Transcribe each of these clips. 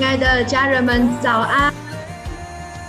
亲爱的家人们，早安！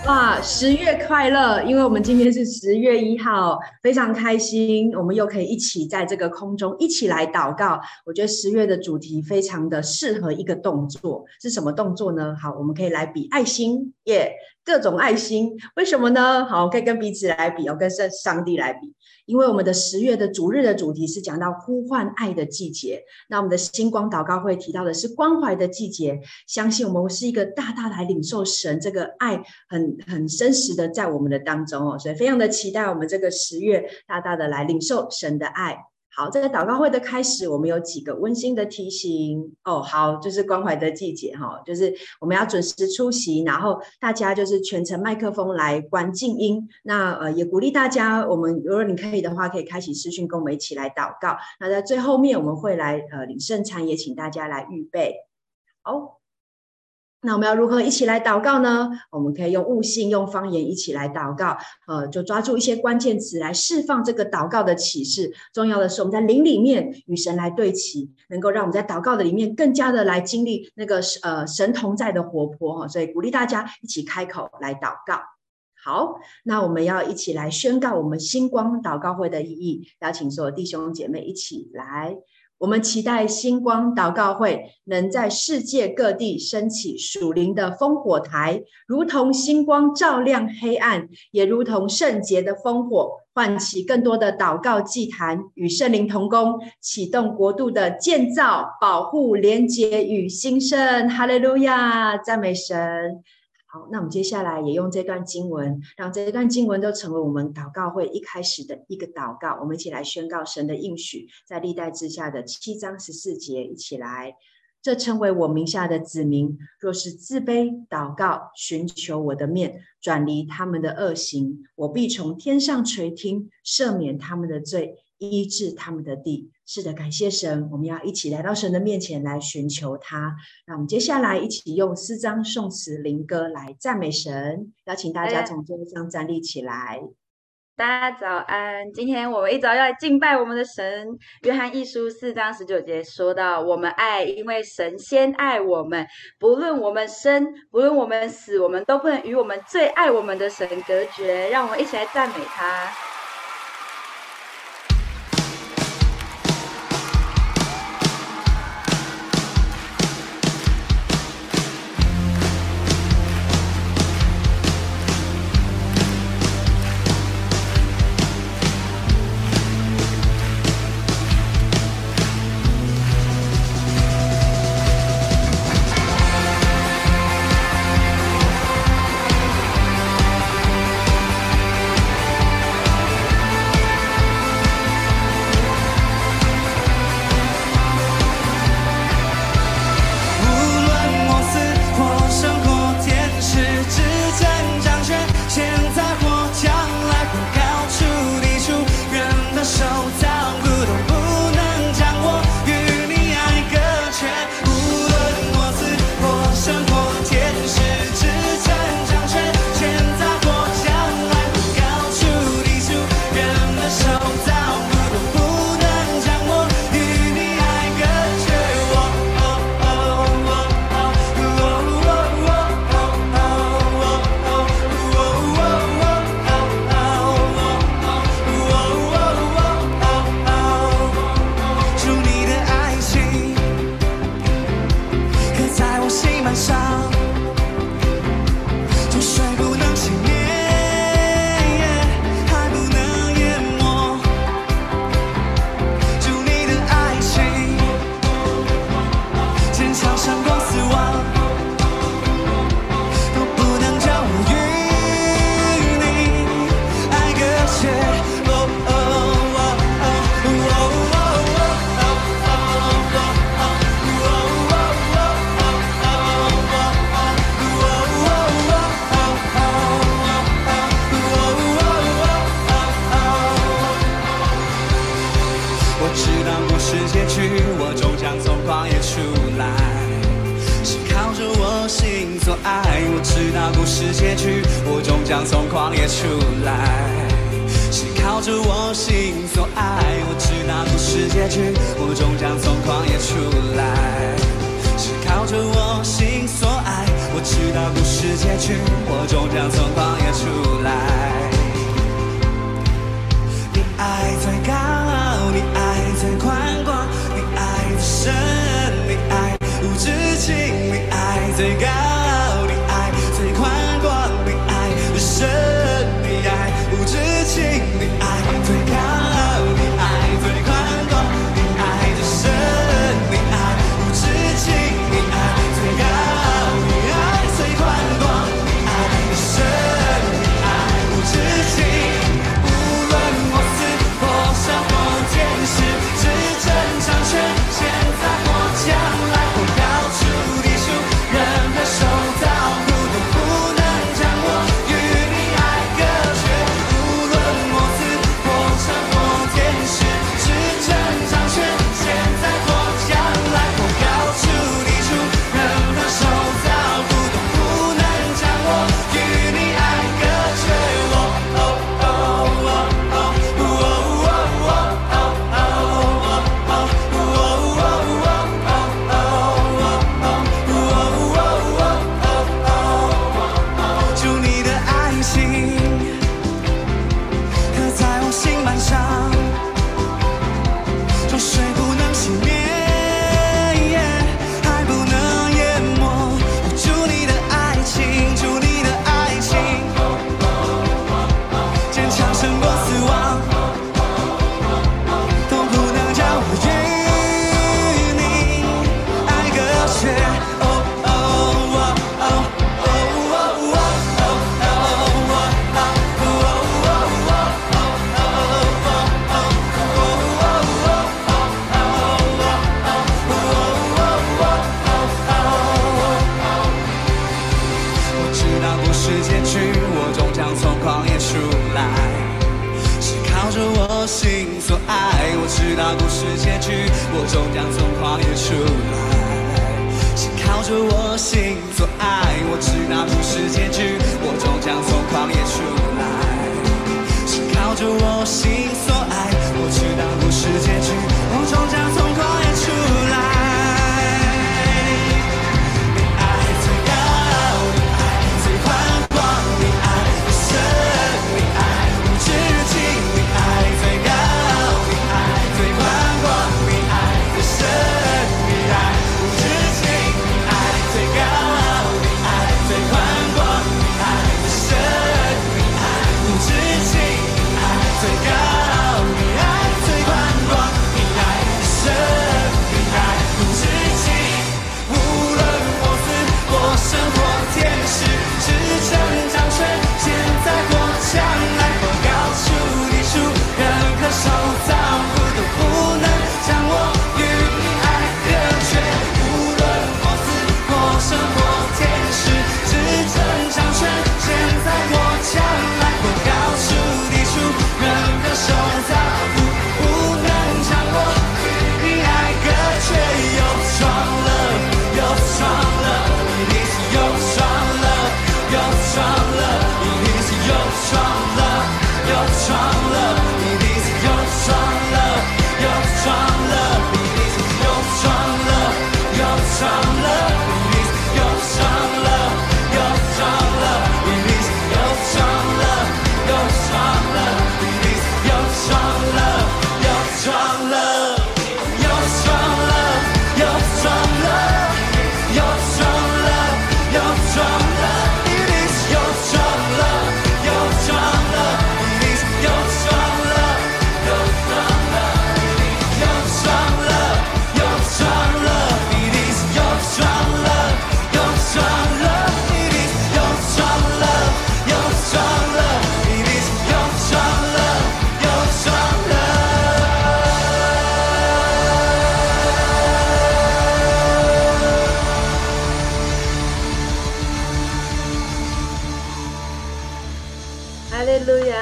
哇，十月快乐！因为我们今天是十月一号，非常开心，我们又可以一起在这个空中一起来祷告。我觉得十月的主题非常的适合一个动作，是什么动作呢？好，我们可以来比爱心，耶、各种爱心，为什么呢？好，可以跟彼此来比，哦，跟上上帝来比，因为我们的十月的主日的主题是讲到呼唤爱的季节。那我们的星光祷告会提到的是关怀的季节，相信我们是一个大大来领受神这个爱很很真实的在我们的当中哦，所以非常的期待我们这个十月大大的来领受神的爱。好，在祷告会的开始，我们有几个温馨的提醒哦。好，就是关怀的季节哈，就是我们要准时出席，然后大家就是全程麦克风来关静音。那呃，也鼓励大家，我们如果你可以的话，可以开启视讯，跟我们一起来祷告。那在最后面，我们会来呃领圣餐，也请大家来预备。好。那我们要如何一起来祷告呢？我们可以用悟性、用方言一起来祷告。呃，就抓住一些关键词来释放这个祷告的启示。重要的是，我们在灵里面与神来对齐，能够让我们在祷告的里面更加的来经历那个呃神同在的活泼哈。所以鼓励大家一起开口来祷告。好，那我们要一起来宣告我们星光祷告会的意义。邀请所有弟兄姐妹一起来。我们期待星光祷告会能在世界各地升起属灵的烽火台，如同星光照亮黑暗，也如同圣洁的烽火，唤起更多的祷告祭坛，与圣灵同工，启动国度的建造、保护、连结与兴盛。哈利路亚，赞美神。好，那我们接下来也用这段经文，让这段经文都成为我们祷告会一开始的一个祷告。我们一起来宣告神的应许，在历代之下的七章十四节，一起来。这称为我名下的子民，若是自卑祷告，寻求我的面，转离他们的恶行，我必从天上垂听，赦免他们的罪，医治他们的地。是的，感谢神，我们要一起来到神的面前来寻求他。那我们接下来一起用四章、颂词、灵歌来赞美神。邀请大家从座位上站立起来。大家早安，今天我们一早要来敬拜我们的神。约翰一书四章十九节说到：“我们爱，因为神先爱我们。不论我们生，不论我们死，我们都不能与我们最爱我们的神隔绝。”让我们一起来赞美他。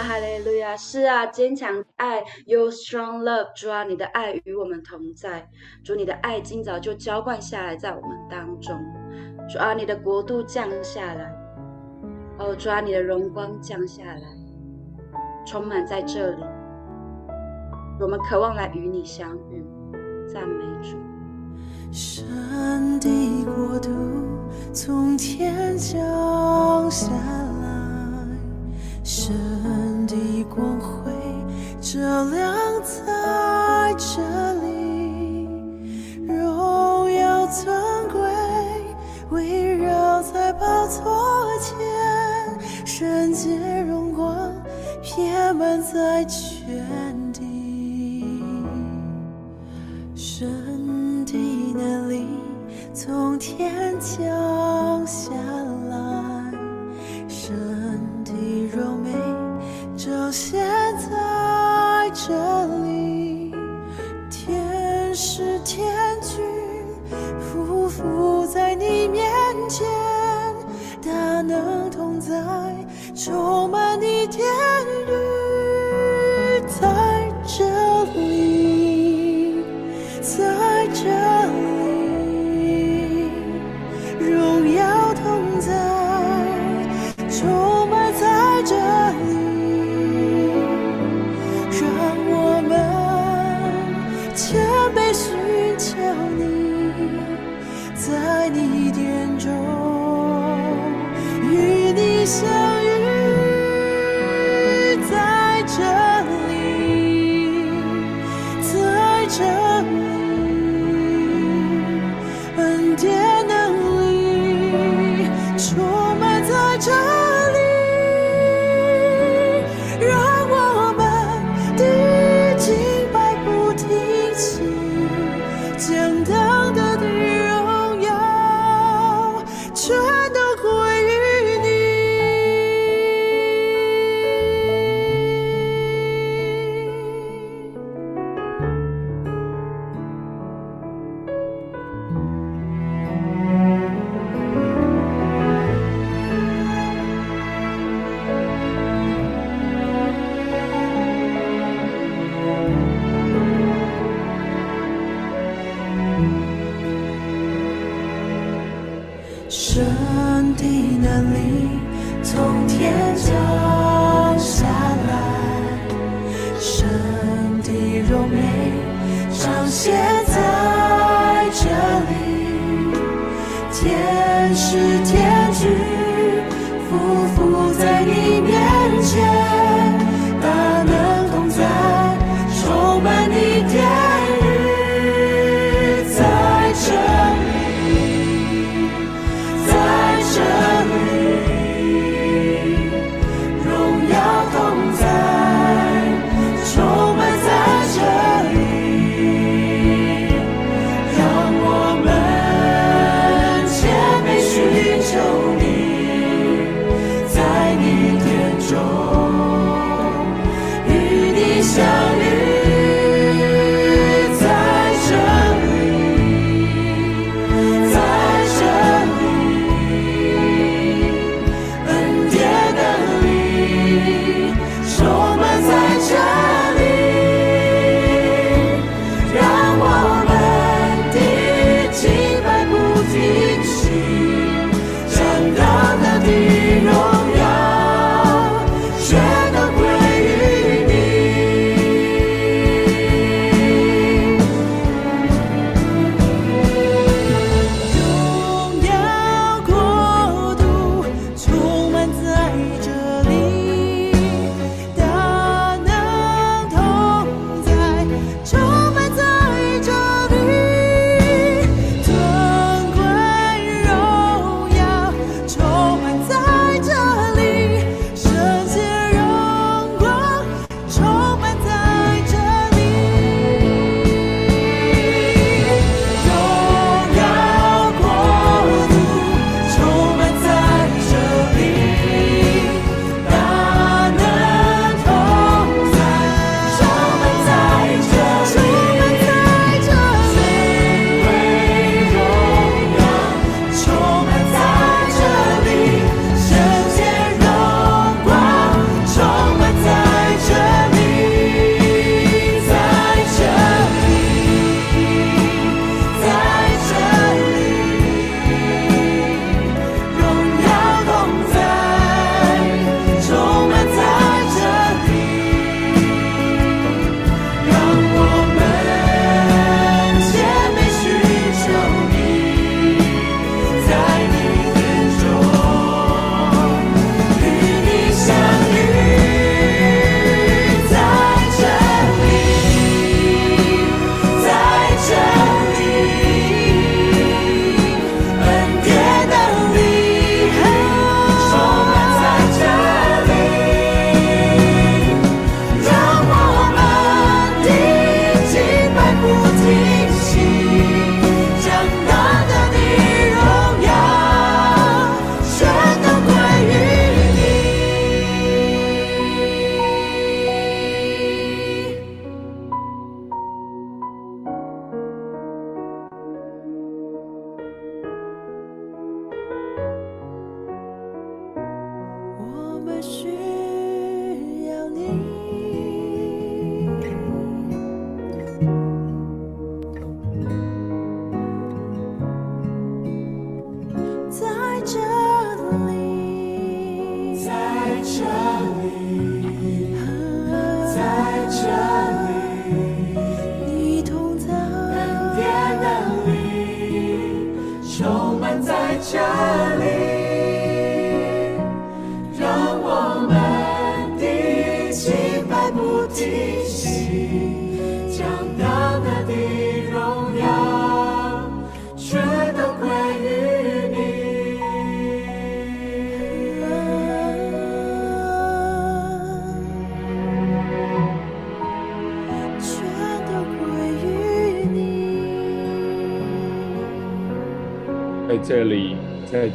哈利路亚！是啊坚强爱，You strong love，主啊，你的爱与我们同在。主，你的爱今早就浇灌下来在我们当中。主啊，你的国度降下来。哦，主啊，你的荣光降下来，充满在这里。我们渴望来与你相遇，赞美主。神的国度。从天降下来，神的光辉照亮在这里，荣耀尊贵围绕在宝座前，圣洁荣光遍满在全地，神的能力从天降下来，神你若美就现在这里，天使天军匍匐在你面前，大能同在，充满你天宇，与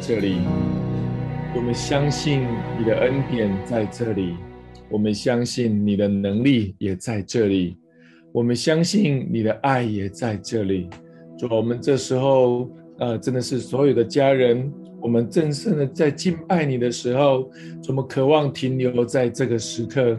这里，我们相信你的恩典在这里，我们相信你的能力也在这里，我们相信你的爱也在这里。主，我们这时候，呃，真的是所有的家人，我们正式的在敬拜你的时候，我们渴望停留在这个时刻。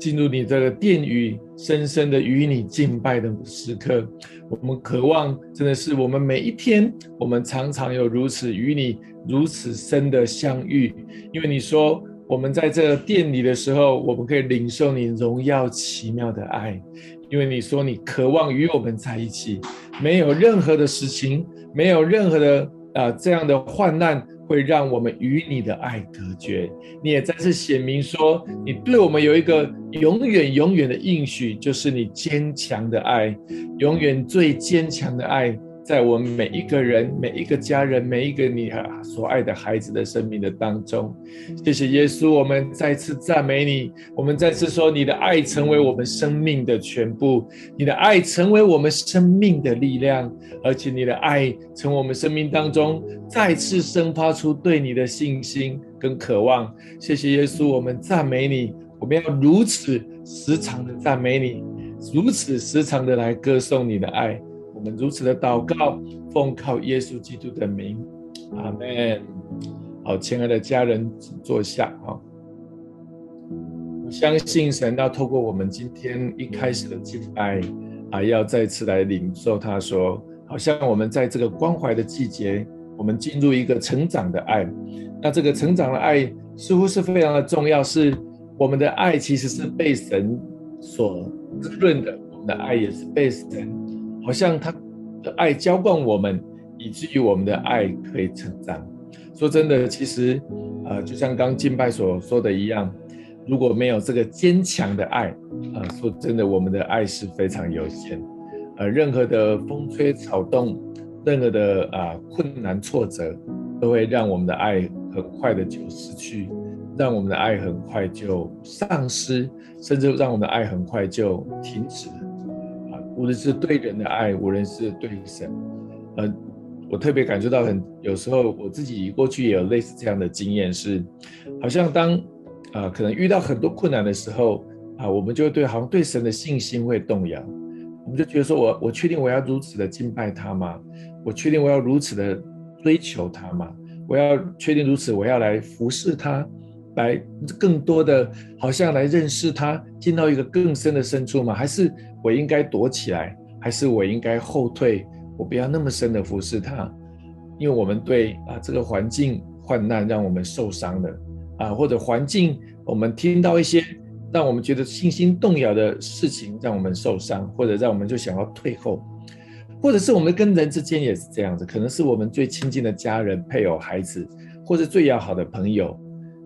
进入你这个殿宇，深深的与你敬拜的时刻，我们渴望真的是我们每一天，我们常常有如此与你如此深的相遇。因为你说我们在这个殿里的时候，我们可以领受你荣耀奇妙的爱。因为你说你渴望与我们在一起，没有任何的事情，没有任何的啊、呃、这样的患难。会让我们与你的爱隔绝。你也再次显明说，你对我们有一个永远、永远的应许，就是你坚强的爱，永远最坚强的爱。在我们每一个人、每一个家人、每一个你所爱的孩子的生命的当中，谢谢耶稣，我们再次赞美你，我们再次说，你的爱成为我们生命的全部，你的爱成为我们生命的力量，而且你的爱从我们生命当中再次生发出对你的信心跟渴望。谢谢耶稣，我们赞美你，我们要如此时常的赞美你，如此时常的来歌颂你的爱。我们如此的祷告，奉靠耶稣基督的名，阿门。好，亲爱的家人，请坐下。哈，我相信神要透过我们今天一开始的敬拜，啊，要再次来领受他说，好像我们在这个关怀的季节，我们进入一个成长的爱。那这个成长的爱似乎是非常的重要，是我们的爱其实是被神所滋润的，我们的爱也是被神。好像他的爱浇灌我们，以至于我们的爱可以成长。说真的，其实，呃，就像刚敬拜所说的一样，如果没有这个坚强的爱，啊、呃，说真的，我们的爱是非常有限。呃，任何的风吹草动，任何的啊、困难挫折，都会让我们的爱很快的就失去，让我们的爱很快就丧失，甚至让我们的爱很快就停止。无论是对人的爱，无论是对神，呃，我特别感受到很，有时候我自己过去也有类似这样的经验，是好像当啊、可能遇到很多困难的时候啊、我们就会对好像对神的信心会动摇，我们就觉得说我我确定我要如此的敬拜他吗？我确定我要如此的追求他吗？我要确定如此，我要来服侍他，来更多的好像来认识他，进到一个更深的深处吗？还是？我应该躲起来，还是我应该后退？我不要那么深的服侍他，因为我们对啊这个环境患难让我们受伤了啊，或者环境我们听到一些让我们觉得信心动摇的事情，让我们受伤，或者让我们就想要退后，或者是我们跟人之间也是这样子，可能是我们最亲近的家人、配偶、孩子，或者最要好的朋友，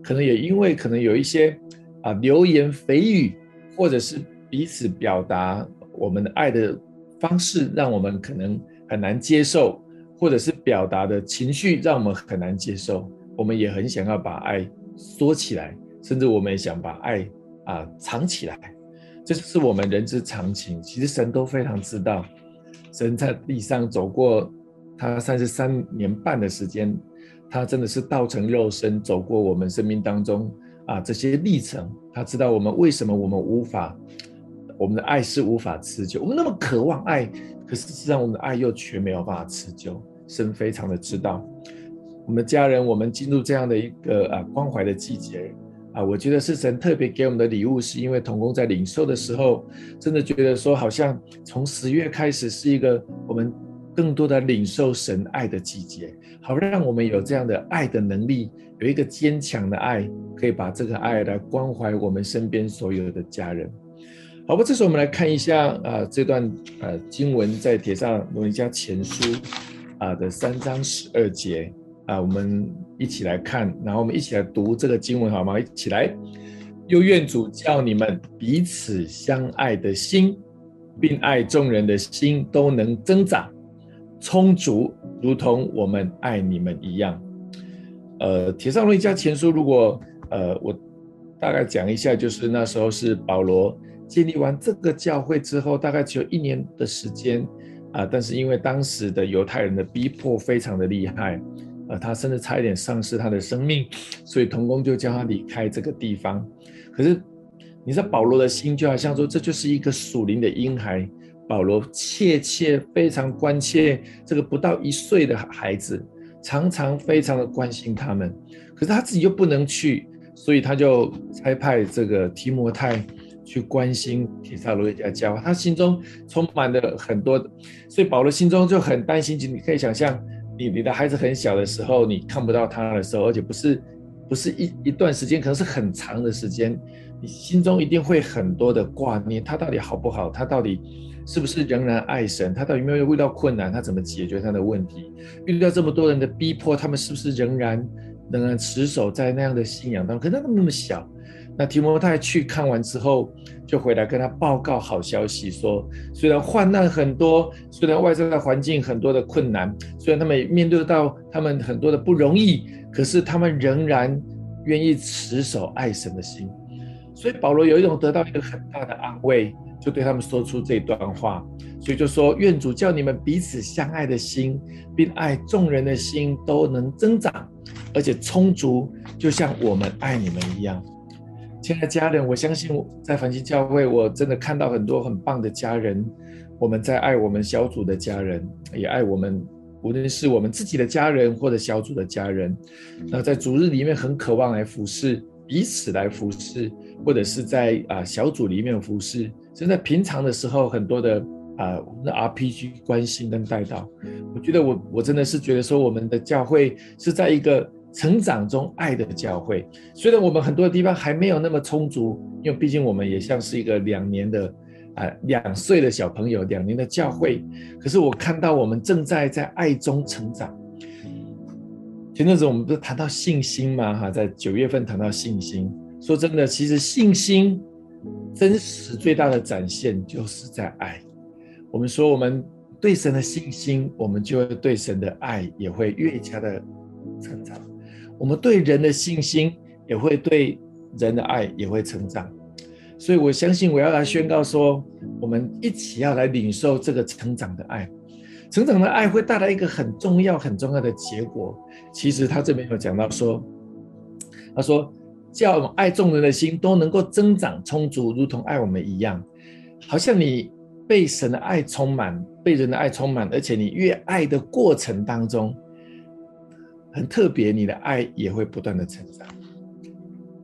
可能也因为可能有一些啊流言蜚语，或者是。彼此表达我们的爱的方式，让我们可能很难接受，或者是表达的情绪让我们很难接受。我们也很想要把爱缩起来，甚至我们也想把爱啊藏起来。这是我们人之常情。其实神都非常知道，神在地上走过他三十三年半的时间，他真的是道成肉身走过我们生命当中啊这些历程。他知道我们为什么我们无法。我们的爱是无法持久，我们那么渴望爱，可是事实上我们的爱又却没有办法持久。神非常的知道，我们的家人，我们进入这样的一个啊关怀的季节，啊，我觉得是神特别给我们的礼物，是因为童工在领受的时候，真的觉得说，好像从十月开始是一个我们更多的领受神爱的季节，好让我们有这样的爱的能力，有一个坚强的爱，可以把这个爱来关怀我们身边所有的家人。好吧，这时候我们来看一下啊，这段呃经文在帖撒罗尼迦前书啊的三章十二节。啊，我们一起来看，然后我们一起来读这个经文，好吗？一起来，又愿主叫你们彼此相爱的心，并爱众人的心都能增长充足，如同我们爱你们一样。呃，帖撒罗尼迦前书，如果呃，我大概讲一下，就是那时候是保罗建立完这个教会之后，大概只有一年的时间啊，但是因为当时的犹太人的逼迫非常的厉害。呃，他甚至差一点丧失他的生命，所以同工就叫他离开这个地方。可是，你知道保罗的心就好像说，这就是一个属灵的婴孩。保罗切切非常关切这个不到一岁的孩子，常常非常的关心他们。可是他自己又不能去，所以他就差派这个提摩太去关心提撒罗尼迦教会。他心中充满了很多，所以保罗心中就很担心。你可以想象。你你的孩子很小的时候，你看不到他的时候，而且不是不是一一段时间，可能是很长的时间，你心中一定会很多的挂念，他到底好不好？他到底是不是仍然爱神？他到底有没有遇到困难？他怎么解决他的问题？遇到这么多人的逼迫，他们是不是仍然仍然持守在那样的信仰当中？可是他们那么小。那提摩太去看完之后，就回来跟他报告好消息，说虽然患难很多，虽然外在的环境很多的困难，虽然他们也面对到他们很多的不容易，可是他们仍然愿意持守爱神的心。所以保罗有一种得到一个很大的安慰，就对他们说出这段话，所以就说愿主叫你们彼此相爱的心，并爱众人的心都能增长，而且充足，就像我们爱你们一样。亲爱的家人，我相信在繁星教会，我真的看到很多很棒的家人。我们在爱我们小组的家人，也爱我们，无论是我们自己的家人或者小组的家人。那在主日里面很渴望来服侍，彼此来服侍，或者是在啊小组里面服侍。甚至在平常的时候，很多的啊我们的 RPG 关心跟带到。我觉得我我真的是觉得说，我们的教会是在一个。成长中爱的教会，虽然我们很多地方还没有那么充足，因为毕竟我们也像是一个两年的啊两岁的小朋友，两年的教会。可是我看到我们正在在爱中成长。前阵子我们不是谈到信心吗？哈，在九月份谈到信心。说真的，其实信心真实最大的展现就是在爱。我们说我们对神的信心，我们就会对神的爱也会越加的成长。我们对人的信心也会对人的爱也会成长，所以我相信我要来宣告说，我们一起要来领受这个成长的爱，成长的爱会带来一个很重要很重要的结果。其实他这边有讲到说，他说叫我们爱众人的心都能够增长充足，如同爱我们一样，好像你被神的爱充满，被人的爱充满，而且你越爱的过程当中。很特别，你的爱也会不断的成长，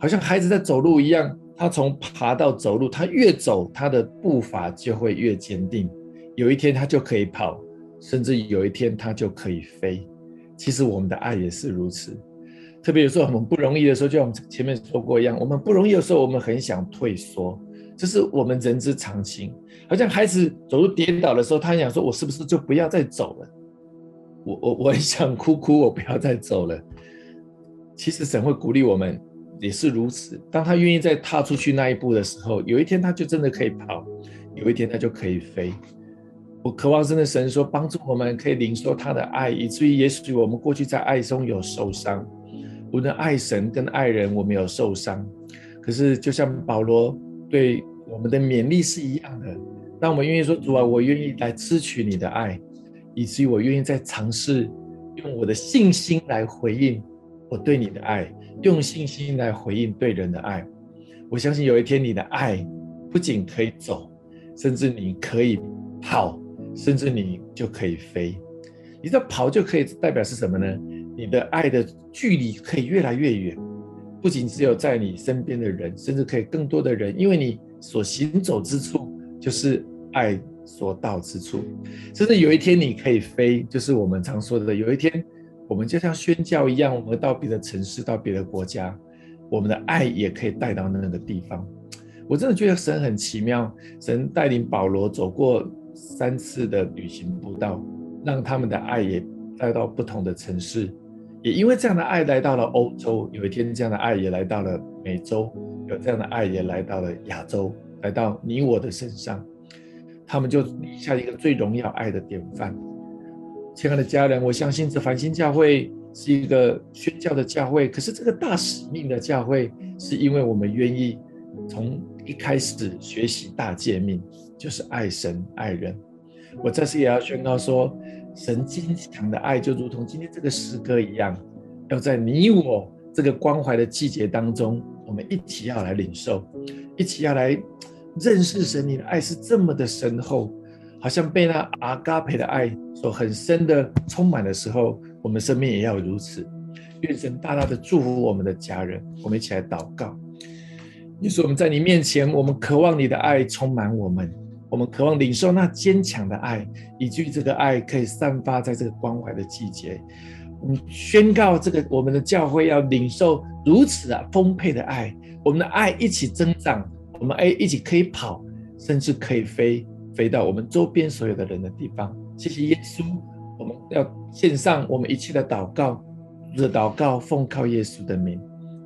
好像孩子在走路一样，他从爬到走路，他越走，他的步伐就会越坚定。有一天他就可以跑，甚至有一天他就可以飞。其实我们的爱也是如此，特别有时候我们不容易的时候，就像我们前面说过一样，我们不容易的时候，我们很想退缩，这是我们人之常情。好像孩子走路跌倒的时候，他想说：“我是不是就不要再走了？”我我 我很想哭哭，我不要再走了。其实神会鼓励我们，也是如此。当他愿意再踏出去那一步的时候，有一天他就真的可以跑，有一天他就可以飞。我渴望真的神说，帮助我们可以领受他的爱，以至于也许我们过去在爱中有受伤，无论爱神跟爱人，我们有受伤。可是就像保罗对我们的勉励是一样的，当我们愿意说主啊，我愿意来支取你的爱。以至于我愿意再尝试用我的信心来回应我对你的爱，用信心来回应对人的爱。我相信有一天你的爱不仅可以走，甚至你可以跑，甚至你就可以飞。你知道跑就可以代表是什么呢？你的爱的距离可以越来越远，不仅只有在你身边的人，甚至可以更多的人，因为你所行走之处就是爱所到之处。甚至有一天你可以飞，就是我们常说的，有一天我们就像宣教一样，我们到别的城市，到别的国家，我们的爱也可以带到那个地方。我真的觉得神很奇妙，神带领保罗走过三次的旅行步道，让他们的爱也带到不同的城市，也因为这样的爱来到了欧洲，有一天这样的爱也来到了美洲，有这样的爱也来到了亚洲，来到你我的身上，他们就立下一个最荣耀爱的典范。亲爱的家人，我相信这繁星教会是一个宣教的教会，可是这个大使命的教会，是因为我们愿意从。一开始学习大诫命，就是爱神爱人。我这次也要宣告说，神坚强的爱就如同今天这个诗歌一样，要在你我这个关怀的季节当中，我们一起要来领受，一起要来认识神。你的爱是这么的深厚，好像被那阿嘎培的爱所很深的充满的时候，我们生命也要如此。愿神大大的祝福我们的家人，我们一起来祷告。你说我们在你面前，我们渴望你的爱充满我们，我们渴望领受那坚强的爱，以至于这个爱可以散发在这个关怀的季节。我们宣告这个我们的教会要领受如此啊丰沛的爱，我们的爱一起增长，我们哎一起可以跑，甚至可以飞，飞到我们周边所有的人的地方。谢谢耶稣，我们要献上我们一切的祷告，这祷告奉靠耶稣的名，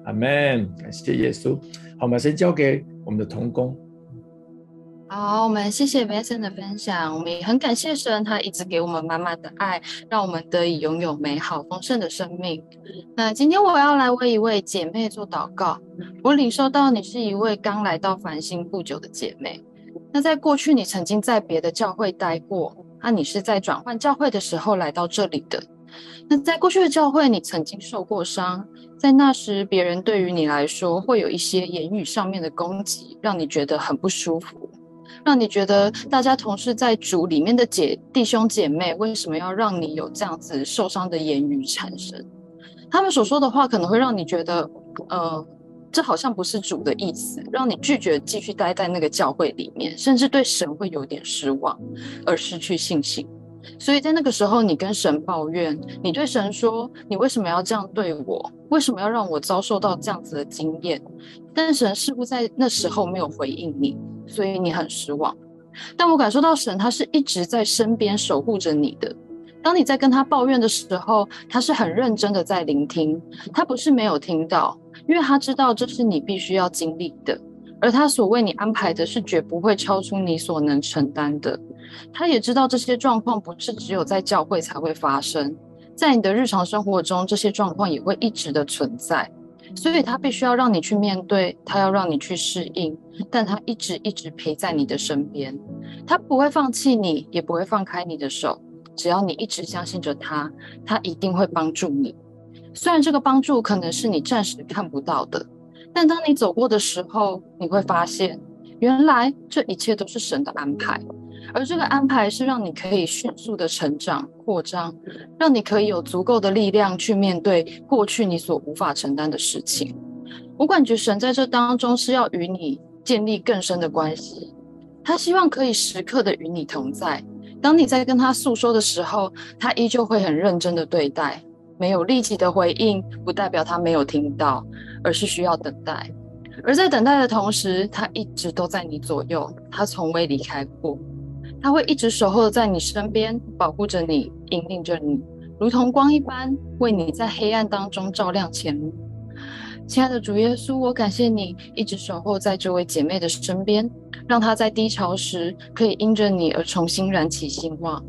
阿门。感谢耶稣。好，我们先交给我们的童工。好，我们谢谢 v i n c e n 的分享，我们也很感谢神，他一直给我们满满的爱，让我们得以拥有美好丰盛的生命。那今天我要来为一位姐妹做祷告，我领受到你是一位刚来到繁星不久的姐妹。那在过去，你曾经在别的教会待过，那你是在转换教会的时候来到这里的。那在过去的教会，你曾经受过伤。在那时，别人对于你来说会有一些言语上面的攻击，让你觉得很不舒服，让你觉得大家同是在主里面的姐弟兄姐妹，为什么要让你有这样子受伤的言语产生？他们所说的话可能会让你觉得，呃，这好像不是主的意思，让你拒绝继续待在那个教会里面，甚至对神会有点失望，而失去信心。所以在那个时候，你跟神抱怨，你对神说：“你为什么要这样对我？为什么要让我遭受到这样子的经验？”但神似乎在那时候没有回应你，所以你很失望。但我感受到神他是一直在身边守护着你的。当你在跟他抱怨的时候，他是很认真的在聆听，他不是没有听到，因为他知道这是你必须要经历的，而他所为你安排的是绝不会超出你所能承担的。他也知道这些状况不是只有在教会才会发生，在你的日常生活中，这些状况也会一直的存在。所以他必须要让你去面对，他要让你去适应，但他一直一直陪在你的身边，他不会放弃你，也不会放开你的手。只要你一直相信着他，他一定会帮助你。虽然这个帮助可能是你暂时看不到的，但当你走过的时候，你会发现，原来这一切都是神的安排。而这个安排是让你可以迅速的成长扩张，让你可以有足够的力量去面对过去你所无法承担的事情。我感觉神在这当中是要与你建立更深的关系，他希望可以时刻的与你同在。当你在跟他诉说的时候，他依旧会很认真的对待。没有立即的回应，不代表他没有听到，而是需要等待。而在等待的同时，他一直都在你左右，他从未离开过。他会一直守候在你身边，保护着你，引领着你，如同光一般，为你在黑暗当中照亮前路。亲爱的主耶稣，我感谢你一直守候在这位姐妹的身边，让她在低潮时可以因着你而重新燃起希望。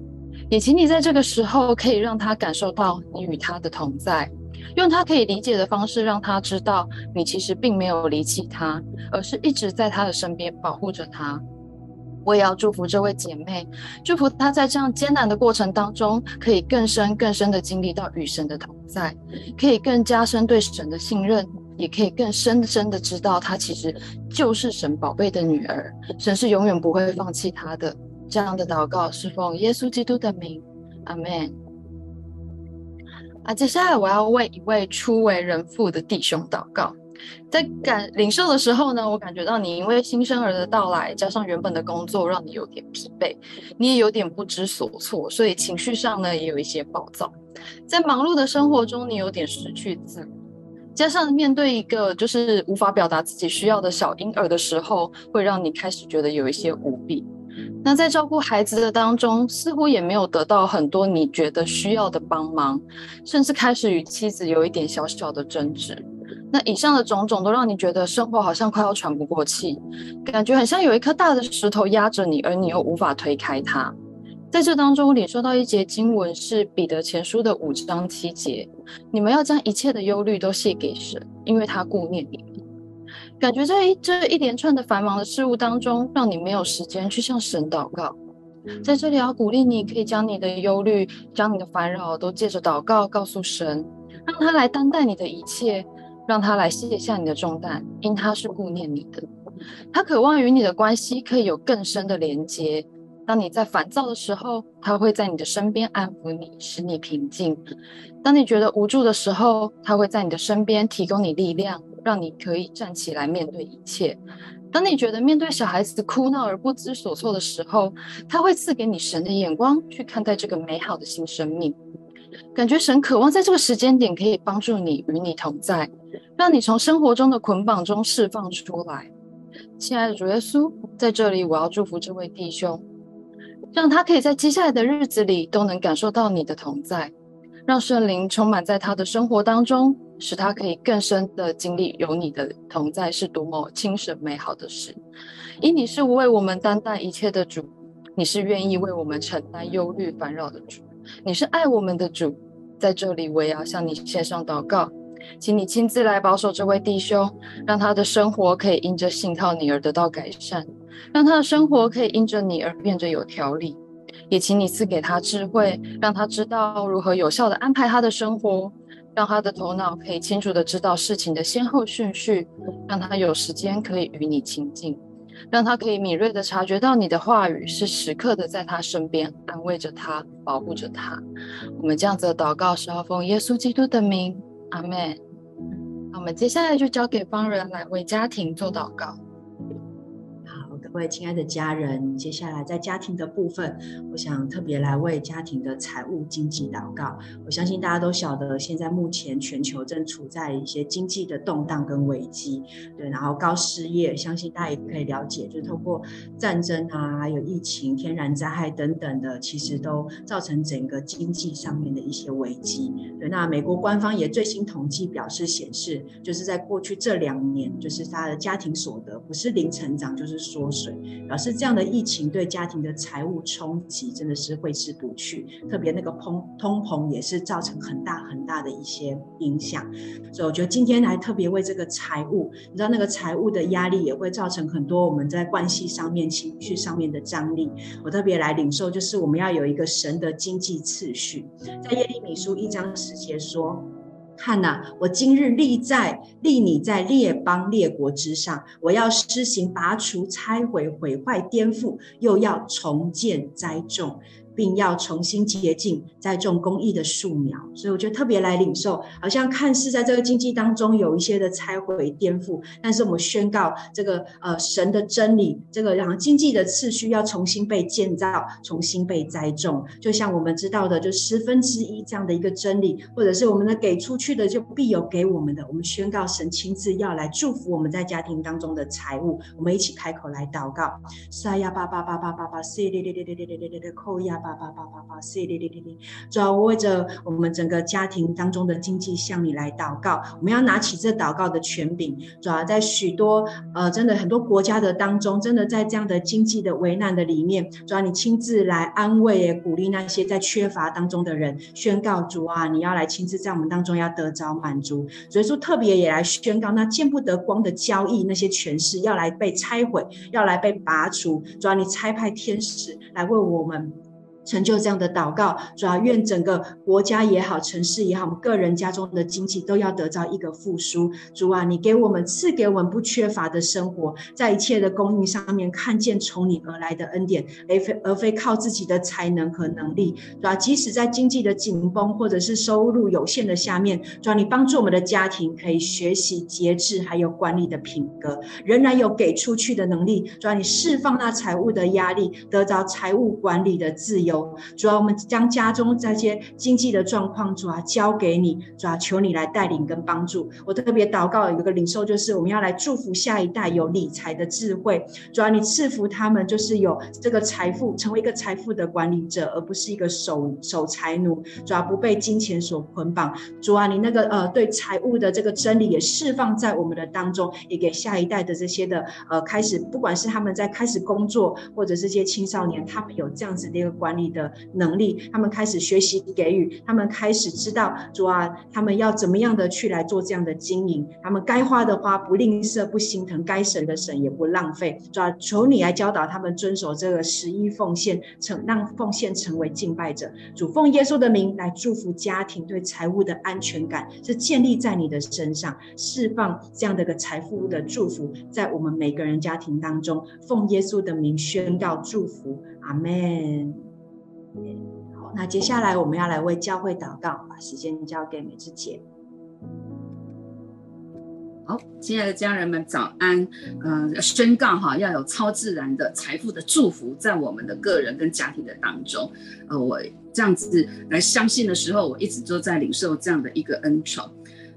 也请你在这个时候可以让她感受到你与她的同在，用她可以理解的方式让她知道你其实并没有离弃她，而是一直在她的身边保护着她。我也要祝福这位姐妹，祝福她在这样艰难的过程当中，可以更深更深的经历到与神的同在，可以更加深对神的信任，也可以更深深的知道她其实就是神宝贝的女儿，神是永远不会放弃她的。这样的祷告是奉耶稣基督的名，阿门。啊，接下来我要为一位初为人父的弟兄祷告。在感领受的时候呢，我感觉到你因为新生儿的到来，加上原本的工作让你有点疲惫，你也有点不知所措，所以情绪上呢也有一些暴躁。在忙碌的生活中，你有点失去自我，加上面对一个就是无法表达自己需要的小婴儿的时候，会让你开始觉得有一些无力。那在照顾孩子的当中，似乎也没有得到很多你觉得需要的帮忙，甚至开始与妻子有一点小小的争执。那以上的种种都让你觉得生活好像快要喘不过气，感觉很像有一颗大的石头压着你，而你又无法推开它。在这当中，领受到一节经文是彼得前书的五章七节：你们要将一切的忧虑都卸给神，因为他顾念你们。感觉在这一连串的繁忙的事物当中，让你没有时间去向神祷告。在这里要鼓励你，可以将你的忧虑、将你的烦扰都借着祷告告诉神，让他来担待你的一切。让他来卸下你的重担，因他是顾念你的。他渴望与你的关系可以有更深的连接。当你在烦躁的时候，他会在你的身边安抚你，使你平静。当你觉得无助的时候，他会在你的身边提供你力量，让你可以站起来面对一切。当你觉得面对小孩子哭闹而不知所措的时候，他会赐给你神的眼光去看待这个美好的新生命。感觉神渴望在这个时间点可以帮助你，与你同在，让你从生活中的捆绑中释放出来。亲爱的主耶稣，在这里我要祝福这位弟兄，让他可以在接下来的日子里都能感受到你的同在，让圣灵充满在他的生活当中，使他可以更深的经历有你的同在是多么精神美好的事。因你是为我们担待一切的主，你是愿意为我们承担忧虑烦扰的主。你是爱我们的主，在这里我也要向你献上祷告，请你亲自来保守这位弟兄，让他的生活可以因着信靠你而得到改善，让他的生活可以因着你而变得有条理，也请你赐给他智慧，让他知道如何有效地安排他的生活，让他的头脑可以清楚地知道事情的先后顺序，让他有时间可以与你亲近。让他可以敏锐的察觉到你的话语是时刻的在他身边，安慰着他，保护着他。我们这样子的祷告是要奉耶稣基督的名，阿门。那我们接下来就交给方人来为家庭做祷告。各位亲爱的家人，接下来在家庭的部分，我想特别来为家庭的财务经济祷告。我相信大家都晓得，现在目前全球正处在一些经济的动荡跟危机，对，然后高失业，相信大家也可以了解，就是透过战争啊，还有疫情、天然灾害等等的，其实都造成整个经济上面的一些危机。对，那美国官方也最新统计表示显示，就是在过去这两年，就是他的家庭所得不是零成长，就是缩水。表示这样的疫情对家庭的财务冲击真的是挥之不去，特别那个通通膨也是造成很大很大的一些影响，所以我觉得今天来特别为这个财务，你知道那个财务的压力也会造成很多我们在关系上面、情绪上面的张力。我特别来领受，就是我们要有一个神的经济次序，在耶利米书一章十节说。看呐、我今日立在立你在列邦列国之上，我要施行拔除、拆毁、毁坏、颠覆，又要重建、栽种。并要重新洁净，栽种公义的树苗，所以我觉得特别来领受，好像看似在这个经济当中有一些的拆毁颠覆，但是我们宣告这个呃神的真理，这个让经济的次序要重新被建造，重新被栽种，就像我们知道的，就十分之一这样的一个真理，或者是我们的给出去的就必有给我们的，我们宣告神亲自要来祝福我们在家庭当中的财务，我们一起开口来祷告，撒呀巴巴巴巴巴巴，西哩哩哩哩哩哩哩哩，扣呀。叭叭叭叭叭，是的的的的，主要为着我们整个家庭当中的经济向你来祷告，我们要拿起这祷告的权柄，主要在许多呃真的很多国家的当中，真的在这样的经济的危难的里面，主要你亲自来安慰鼓励那些在缺乏当中的人，宣告主啊，你要来亲自在我们当中要得着满足，所以说特别也来宣告那见不得光的交易那些权势要来被拆毁，要来被拔除，主要你差派天使来为我们。成就这样的祷告，主啊，愿整个国家也好，城市也好，我们个人家中的经济都要得到一个复苏。主啊，你给我们赐给我们不缺乏的生活，在一切的供应上面看见从你而来的恩典，而非而非靠自己的才能和能力。主啊，即使在经济的紧绷或者是收入有限的下面，主啊，你帮助我们的家庭可以学习节制，还有管理的品格，仍然有给出去的能力。主啊，你释放那财务的压力，得着财务管理的自由。主要，我们将家中这些经济的状况，主要，交给你，主要，求你来带领跟帮助。我特别祷告有一个领受，就是我们要来祝福下一代有理财的智慧。主要，你赐福他们，就是有这个财富，成为一个财富的管理者，而不是一个守守财奴。主要，不被金钱所捆绑。主啊，你那个呃对财务的这个真理也释放在我们的当中，也给下一代的这些的呃开始，不管是他们在开始工作，或者是这些青少年，他们有这样子的一个管理的能力，他们开始学习给予，他们开始知道主啊，他们要怎么样的去来做这样的经营，他们该花的花不吝啬，不心疼，该省的省也不浪费。主啊，求你来教导他们遵守这个十一奉献，成让奉献成为敬拜者。主奉耶稣的名来祝福家庭对财务的安全感是建立在你的身上，释放这样的一个财富的祝福在我们每个人家庭当中。奉耶稣的名宣告祝福，阿门。好，那接下来我们要来为教会祷告，把时间交给美智姐。好，亲爱的家人们，早安。嗯、呃，宣告哈，要有超自然的财富的祝福在我们的个人跟家庭的当中。呃，我这样子来相信的时候，我一直都在领受这样的一个恩宠。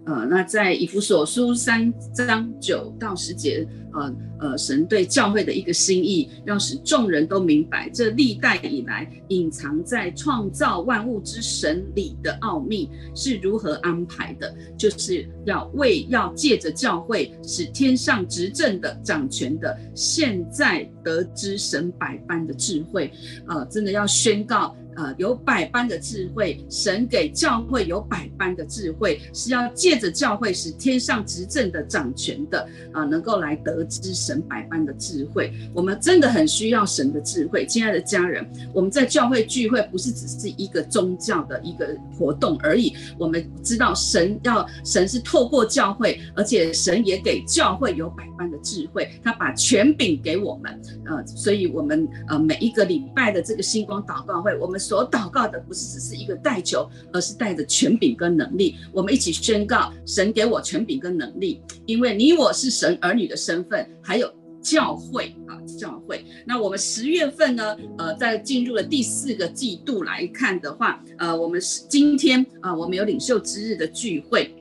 呃，那在以弗所书三章九到十节，呃呃，神对教会的一个心意，要使众人都明白，这历代以来隐藏在创造万物之神里的奥秘是如何安排的，就是要为要借着教会，使天上执政的掌权的，现在得知神百般的智慧，呃，真的要宣告。呃，有百般的智慧，神给教会有百般的智慧，是要借着教会使天上执政的掌权的啊、能够来得知神百般的智慧。我们真的很需要神的智慧，亲爱的家人，我们在教会聚会不是只是一个宗教的一个活动而已。我们知道神要神是透过教会，而且神也给教会有百般的智慧，他把权柄给我们。呃，所以我们呃每一个礼拜的这个星光祷告会，我们。所祷告的不是只是一个带球，而是带着权柄跟能力。我们一起宣告：神给我权柄跟能力，因为你我是神儿女的身份，还有教会啊，教会。那我们十月份呢？呃，在进入了第四个季度来看的话，呃，我们是今天啊，呃，我们有领袖之日的聚会。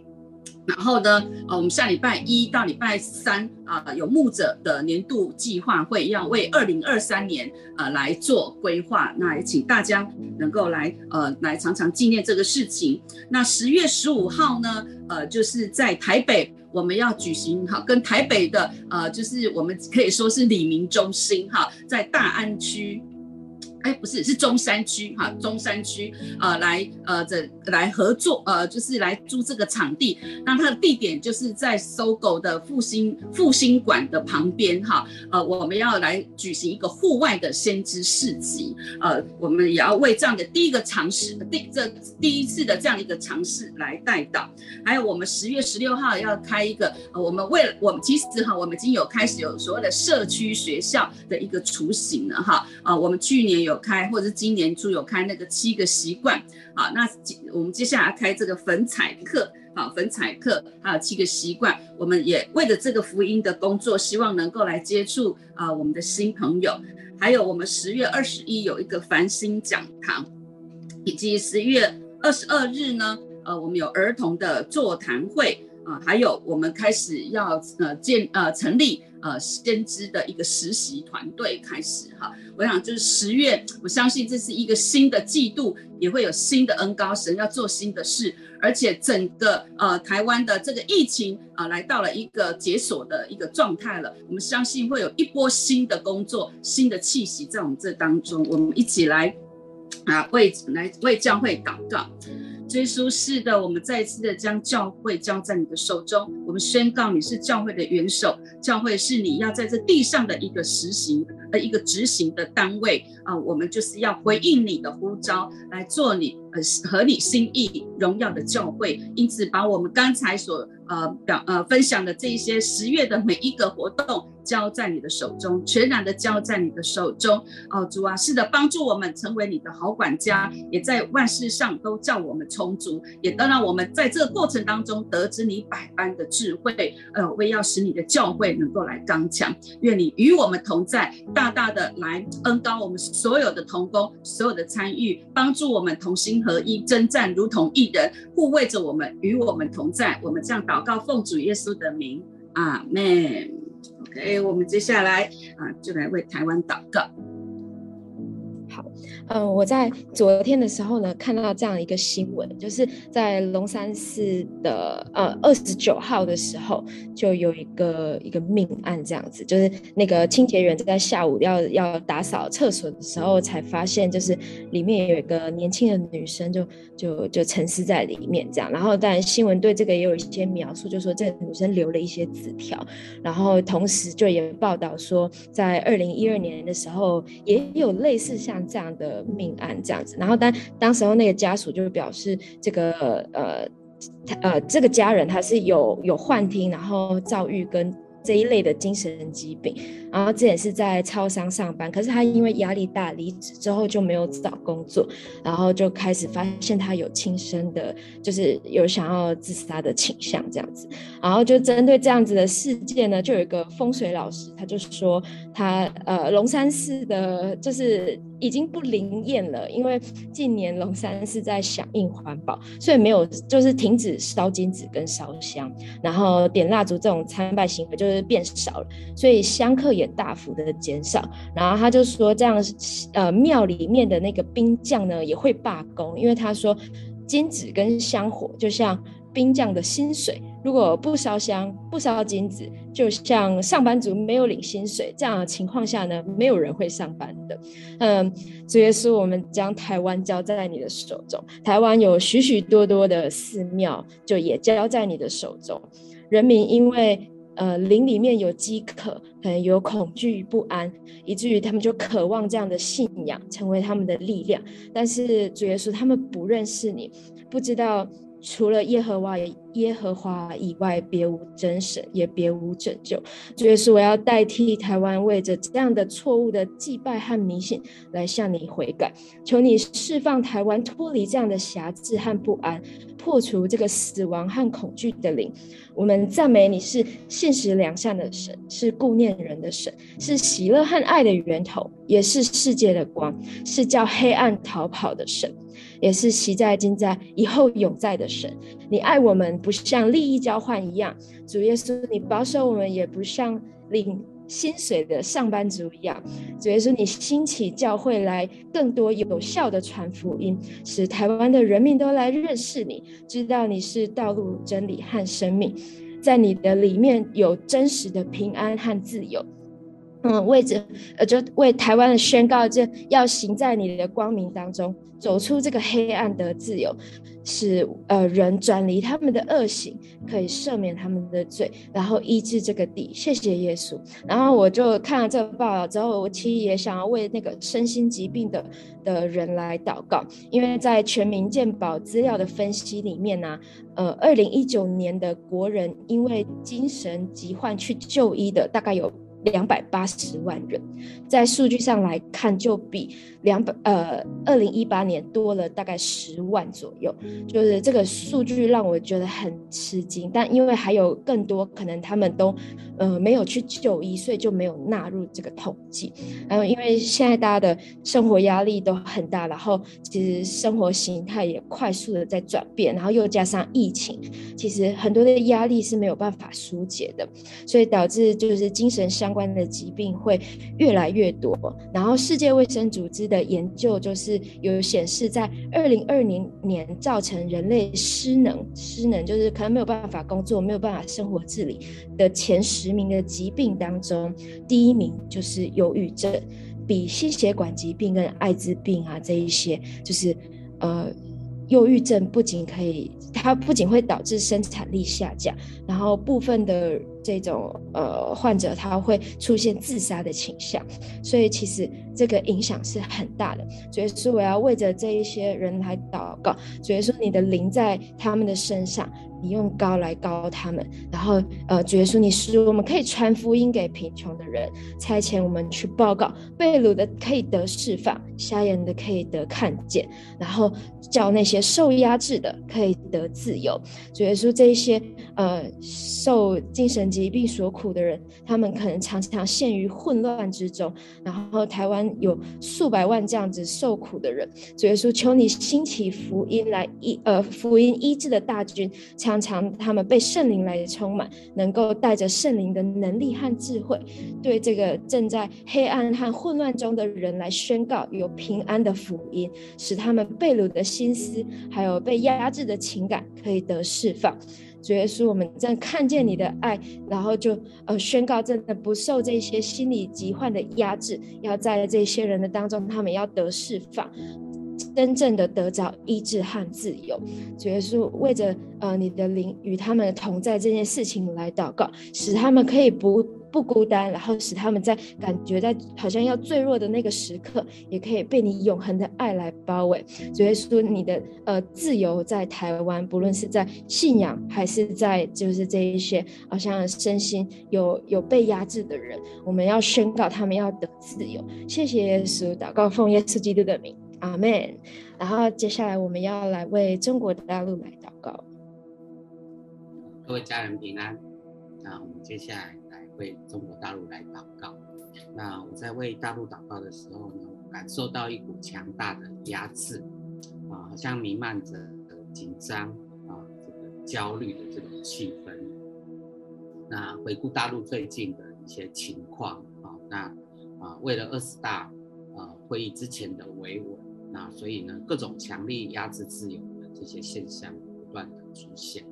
然后呢，呃，我们下礼拜一到礼拜三啊，呃，有牧者的年度计划会，要为二零二三年呃来做规划。那也请大家能够来呃来常常纪念这个事情。那十月十五号呢，呃，就是在台北我们要举行哈，跟台北的呃，就是我们可以说是李明中心哈，在大安区。哎，不是，是中山区哈，中山区呃来呃这来合作呃，就是来租这个场地。那它的地点就是在搜狗的复兴复兴馆的旁边哈。呃，我们要来举行一个户外的先知市集。呃，我们也要为这样的第一个尝试，第这第一次的这样一个尝试来带导。还有我们十月十六号要开一个，呃、我们为了我们其实哈，我们已经有开始有所谓的社区学校的一个雏形了哈。啊、呃，我们去年有。开，或者是今年初有开那个七个习惯，好，那我们接下来开这个粉彩课，好，粉彩课还有七个习惯，我们也为了这个福音的工作，希望能够来接触啊、我们的新朋友，还有我们十月二十一有一个繁星讲堂，以及十月二十二日呢，呃，我们有儿童的座谈会啊、还有我们开始要呃建呃成立。呃，先知的一个实习团队开始哈，我想就是十月，我相信这是一个新的季度，也会有新的恩膏，神要做新的事，而且整个呃台湾的这个疫情啊、来到了一个解锁的一个状态了，我们相信会有一波新的工作，新的气息在我们这当中，我们一起来啊为来为教会祷告。耶稣是的，我们再一次的将教会交在你的手中，我们宣告你是教会的元首，教会是你要在这地上的一个实行呃一个执行的单位啊、我们就是要回应你的呼召，来做你呃合你心意荣耀的教会，因此把我们刚才所呃表呃分享的这一些十月的每一个活动。交在你的手中，全然的交在你的手中。哦，主啊，是的，帮助我们成为你的好管家，也在万事上都叫我们充足，也当让我们在这个过程当中得知你百般的智慧。呃，为要使你的教会能够来刚强，愿你与我们同在，大大的来恩膏我们所有的同工，所有的参与，帮助我们同心合一，征战如同一人，护卫着我们，与我们同在。我们这样祷告，奉主耶稣的名，阿门。OK，我们接下来啊，就来为台湾祷告。好嗯，我在昨天的时候呢，看到这样一个新闻，就是在龙山寺的呃二十九号的时候，就有一个一个命案，这样子，就是那个清洁员在下午要要打扫厕所的时候，才发现就是里面有一个年轻的女生就，就就沉尸在里面这样。然后，当然新闻对这个也有一些描述，就说这个女生留了一些纸条，然后同时就也报道说，在二零一二年的时候，也有类似像这样的。命案这样子，然后当当时候那个家属就表示，这个呃呃这个家人他是有有幻听，然后躁郁跟。这一类的精神疾病，然后这也是在超商上班，可是他因为压力大离职之后就没有找工作，然后就开始发现他有轻生的，就是有想要自杀的倾向这样子，然后就针对这样子的事件呢，就有一个风水老师，他就说他呃龙山寺的就是已经不灵验了，因为近年龙山是在响应环保，所以没有就是停止烧金纸跟烧香，然后点蜡烛这种参拜行为就是。变少了，所以香客也大幅的减少。然后他就说，这样呃庙里面的那个兵将呢也会罢工，因为他说金纸跟香火就像兵将的薪水，如果不烧香不烧金子，就像上班族没有领薪水这样的情况下呢，没有人会上班的。嗯，主耶稣，我们将台湾交在你的手中，台湾有许许多多的寺庙，就也交在你的手中，人民因为。呃，灵里面有饥渴，可能有恐惧不安，以至于他们就渴望这样的信仰成为他们的力量。但是主耶稣，他们不认识你，不知道。除了耶和华耶和华以外，别无真神，也别无拯救。主耶稣，我要代替台湾，为着这样的错误的祭拜和迷信，来向你悔改。求你释放台湾，脱离这样的辖制和不安，破除这个死亡和恐惧的灵。我们赞美你是信实良善的神，是顾念人的神，是喜乐和爱的源头，也是世界的光，是叫黑暗逃跑的神。也是昔在、今在、以后永在的神，你爱我们不像利益交换一样，主耶稣，你保守我们也不像领薪水的上班族一样，主耶稣，你兴起教会来更多有效的传福音，使台湾的人民都来认识你，知道你是道路、真理和生命，在你的里面有真实的平安和自由。嗯，为着呃，就为台湾的宣告，这要行在你的光明当中，走出这个黑暗的自由，使呃人转离他们的恶行，可以赦免他们的罪，然后医治这个地。谢谢耶稣。然后我就看了这个报道之后，我其实也想要为那个身心疾病的的人来祷告，因为在全民健保资料的分析里面呢、呃，二零一九年的国人因为精神疾患去就医的大概有。两百八十万人，在数据上来看，就比两百呃二零一八年多了大概十万左右。就是这个数据让我觉得很吃惊，但因为还有更多可能他们都呃没有去就医，所以就没有纳入这个统计。然后因为现在大家的生活压力都很大，然后其实生活形态也快速的在转变，然后又加上疫情，其实很多的压力是没有办法疏解的，所以导致就是精神上相关的疾病会越来越多，然后世界卫生组织的研究就是有显示，在二零二零年造成人类失能、失能就是可能没有办法工作、没有办法生活自理的前十名的疾病当中，第一名就是忧郁症，比心血管疾病跟艾滋病啊这一些就是呃忧郁症不仅可以，它不仅会导致生产力下降，然后部分的这种呃患者他会出现自杀的倾向，所以其实这个影响是很大的。所以说我要为着这一些人来祷告，所以说你的灵在他们的身上。你用膏来膏他们，然后呃，主耶稣，你使我们可以传福音给贫穷的人，差遣我们去报告被掳的可以得释放，瞎眼的可以得看见，然后叫那些受压制的可以得自由。主耶稣，这一些呃受精神疾病所苦的人，他们可能常常陷于混乱之中。然后台湾有数百万这样子受苦的人，主耶稣，求你兴起福音来医呃福音医治的大军。常常他们被圣灵来充满，能够带着圣灵的能力和智慧，对这个正在黑暗和混乱中的人来宣告有平安的福音，使他们被掳的心思，还有被压制的情感可以得释放。主耶稣，我们正看见你的爱，然后就呃宣告，真的不受这些心理疾患的压制，要在这些人的当中，他们要得释放。真正的得着医治和自由，主耶稣为着呃你的灵与他们同在这件事情来祷告，使他们可以不不孤单，然后使他们在感觉在好像要坠落的那个时刻，也可以被你永恒的爱来包围。主耶稣，你的呃自由在台湾，不论是在信仰还是在就是这一些好像身心有有被压制的人，我们要宣告他们要得自由。谢谢耶稣，祷告奉耶稣基督的名。阿门。然后接下来我们要来为中国大陆来祷告。各位家人平安。那我们接下来来为中国大陆来祷告。那我在为大陆祷告的时候呢，感受到一股强大的压制啊，好像弥漫着紧张啊，这个焦虑的这种气氛。那回顾大陆最近的一些情况啊，那啊，为了二十大啊会议之前的维稳。那所以呢，各种强力压制自由的这些现象不断的出现。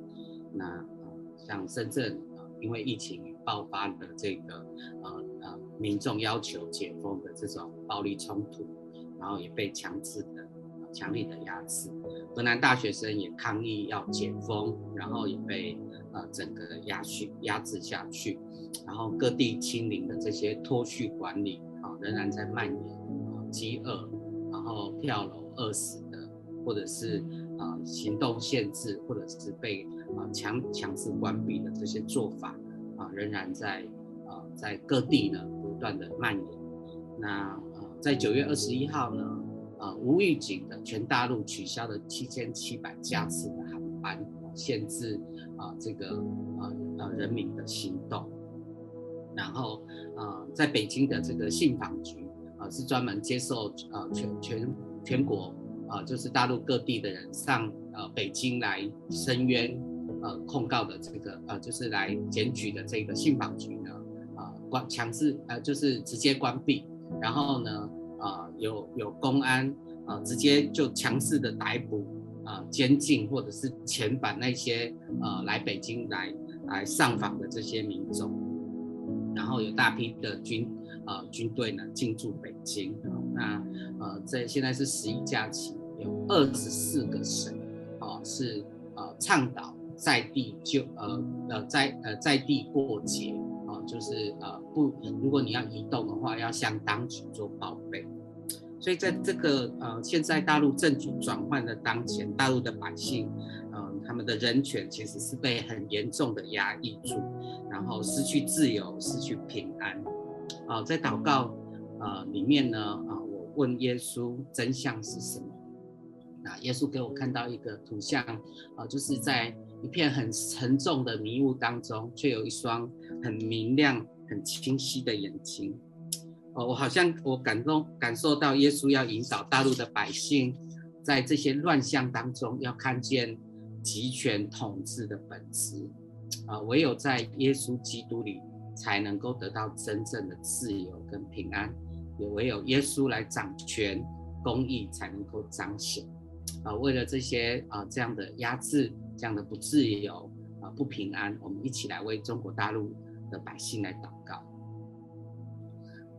那呃，像深圳啊、因为疫情爆发的这个呃呃民众要求解封的这种暴力冲突，然后也被强制的、强力的压制。河南大学生也抗议要解封，然后也被呃整个压去压制下去。然后各地清零的这些脱序管理啊、仍然在蔓延，饥饿。然后跳楼饿死的，或者是啊、行动限制，或者是被啊、强强制关闭的这些做法啊、仍然在啊、在各地呢不断的蔓延。那啊、呃、在九月二十一号呢，啊、呃、无预警的全大陆取消了七千七百架次的航班，限制啊、这个啊啊、呃、人民的行动。然后啊、在北京的这个信访局。啊，是专门接受啊全全全国啊，就是大陆各地的人上呃北京来申冤呃控告的这个呃就是来检举的这个信访局呢啊关强制呃就是直接关闭，然后呢啊有有公安啊直接就强势的逮捕啊监禁或者是遣返那些呃来北京来来上访的这些民众，然后有大批的军。呃，军队呢进驻北京，那呃，在现在是十一假期，有二十四个省，哦、是呃倡导在地就呃呃在呃在地过节，啊、就是呃不，如果你要移动的话，要向当局做报备。所以在这个呃现在大陆政局转换的当前，大陆的百姓，嗯、呃，他们的人权其实是被很严重的压抑住，然后失去自由，失去平安。啊，在祷告啊里面呢，啊，我问耶稣真相是什么？那耶稣给我看到一个图像，啊，就是在一片很沉重的迷雾当中，却有一双很明亮、很清晰的眼睛。哦，我好像我感动感受到耶稣要引导大陆的百姓，在这些乱象当中，要看见集权统治的本质。啊，唯有在耶稣基督里。才能够得到真正的自由跟平安，也唯有耶稣来掌权，公义才能够彰显。啊，为了这些啊这样的压制，这样的不自由啊不平安，我们一起来为中国大陆的百姓来祷告。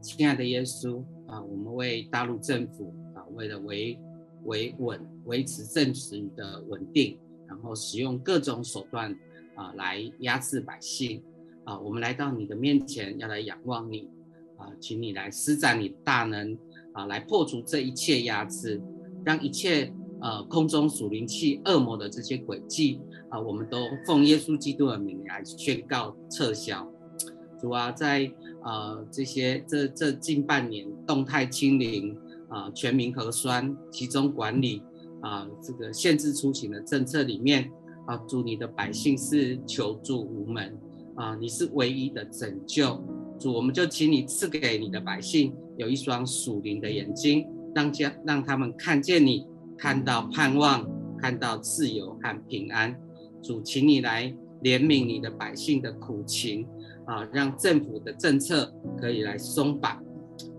亲爱的耶稣啊，我们为大陆政府啊，为了维维稳，维持政治的稳定，然后使用各种手段啊、来压制百姓啊、我们来到你的面前，要来仰望你啊、请你来施展你的大能啊、来破除这一切压制，让一切呃空中属灵气恶魔的这些诡计啊，我们都奉耶稣基督的名来宣告撤销。主啊，在呃这些这这近半年动态清零啊、全民核酸集中管理啊、这个限制出行的政策里面啊，主你的百姓是求助无门啊，你是唯一的拯救。主，我们就请你赐给你的百姓有一双属灵的眼睛，让家让他们看见你，看到盼望，看到自由和平安。主，请你来怜悯你的百姓的苦情。啊，让政府的政策可以来松绑。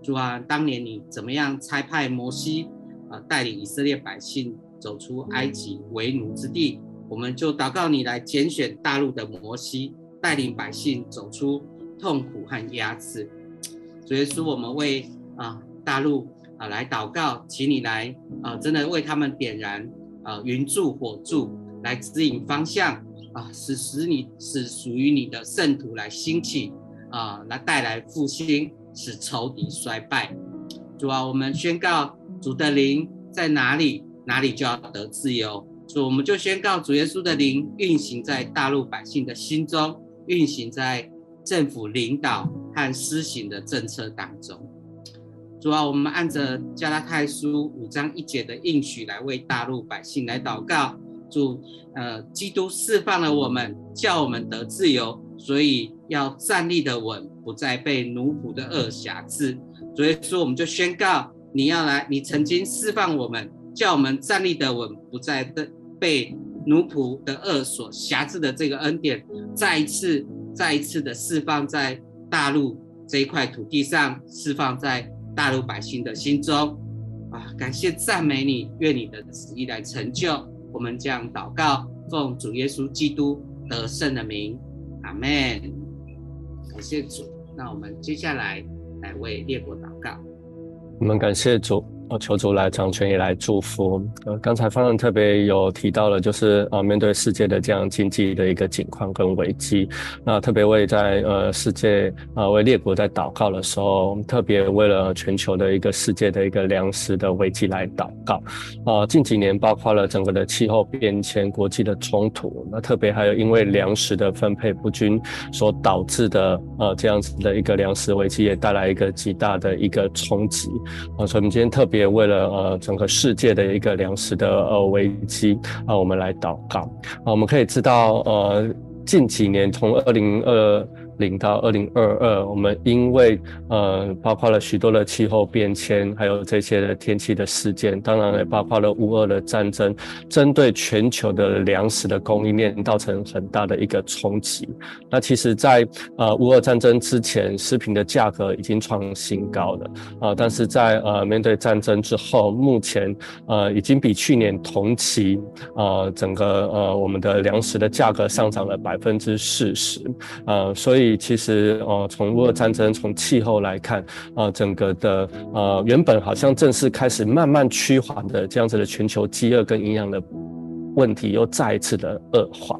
主啊，当年你怎么样差派摩西啊，带领以色列百姓走出埃及为奴之地？我们就祷告你来拣选大陆的摩西，带领百姓走出痛苦和压制。主耶稣，我们为啊大陆啊来祷告，请你来啊，真的为他们点燃啊云柱火柱，来指引方向。啊，使使你使属于你的圣徒来兴起啊，来带来复兴，使仇敌衰败。主啊，我们宣告主的灵在哪里，哪里就要得自由。主，我们就宣告主耶稣的灵运行在大陆百姓的心中，运行在政府领导和施行的政策当中。主啊，我们按着加拉太书五章一节的应许来为大陆百姓来祷告。主，呃，基督释放了我们，叫我们得自由，所以要站立的稳，不再被奴仆的恶挟制。所以说，我们就宣告，你要来，你曾经释放我们，叫我们站立的稳，不再被被奴仆的恶所挟制的这个恩典，再一次、再一次的释放在大陆这一块土地上，释放在大陆百姓的心中。啊，感谢赞美你，愿你的旨意来成就。我们将祷告，奉主耶稣基督得胜的名，阿门。感谢主。那我们接下来来为列国祷告。我们感谢主。哦，求主来掌权，也来祝福。呃，刚才方丈特别有提到了，就是啊，面对世界的这样经济的一个景况跟危机，那特别为在呃世界啊为列国在祷告的时候，我们特别为了全球的一个世界的一个粮食的危机来祷告。啊，近几年包括了整个的气候变迁、国际的冲突，那特别还有因为粮食的分配不均所导致的呃这样子的一个粮食危机，也带来一个极大的一个冲击。啊，所以我们今天特别。也为了呃整个世界的一个粮食的呃危机啊，我们来祷告。啊，我们可以知道呃近几年从二零二零到二零二二，我们因为呃，包括了许多的气候变迁，还有这些的天气的事件，当然也包括了乌俄的战争，针对全球的粮食的供应链造成很大的一个冲击。那其实在，呃乌俄战争之前，食品的价格已经创新高了啊，但是在呃面对战争之后，目前呃已经比去年同期呃整个呃我们的粮食的价格上涨了百分之四十，呃，所以。其实，呃，从乌俄战争，从气候来看，呃，整个的，呃，原本好像正式开始慢慢趋缓的这样子的全球饥饿跟营养的问题，又再一次的恶化。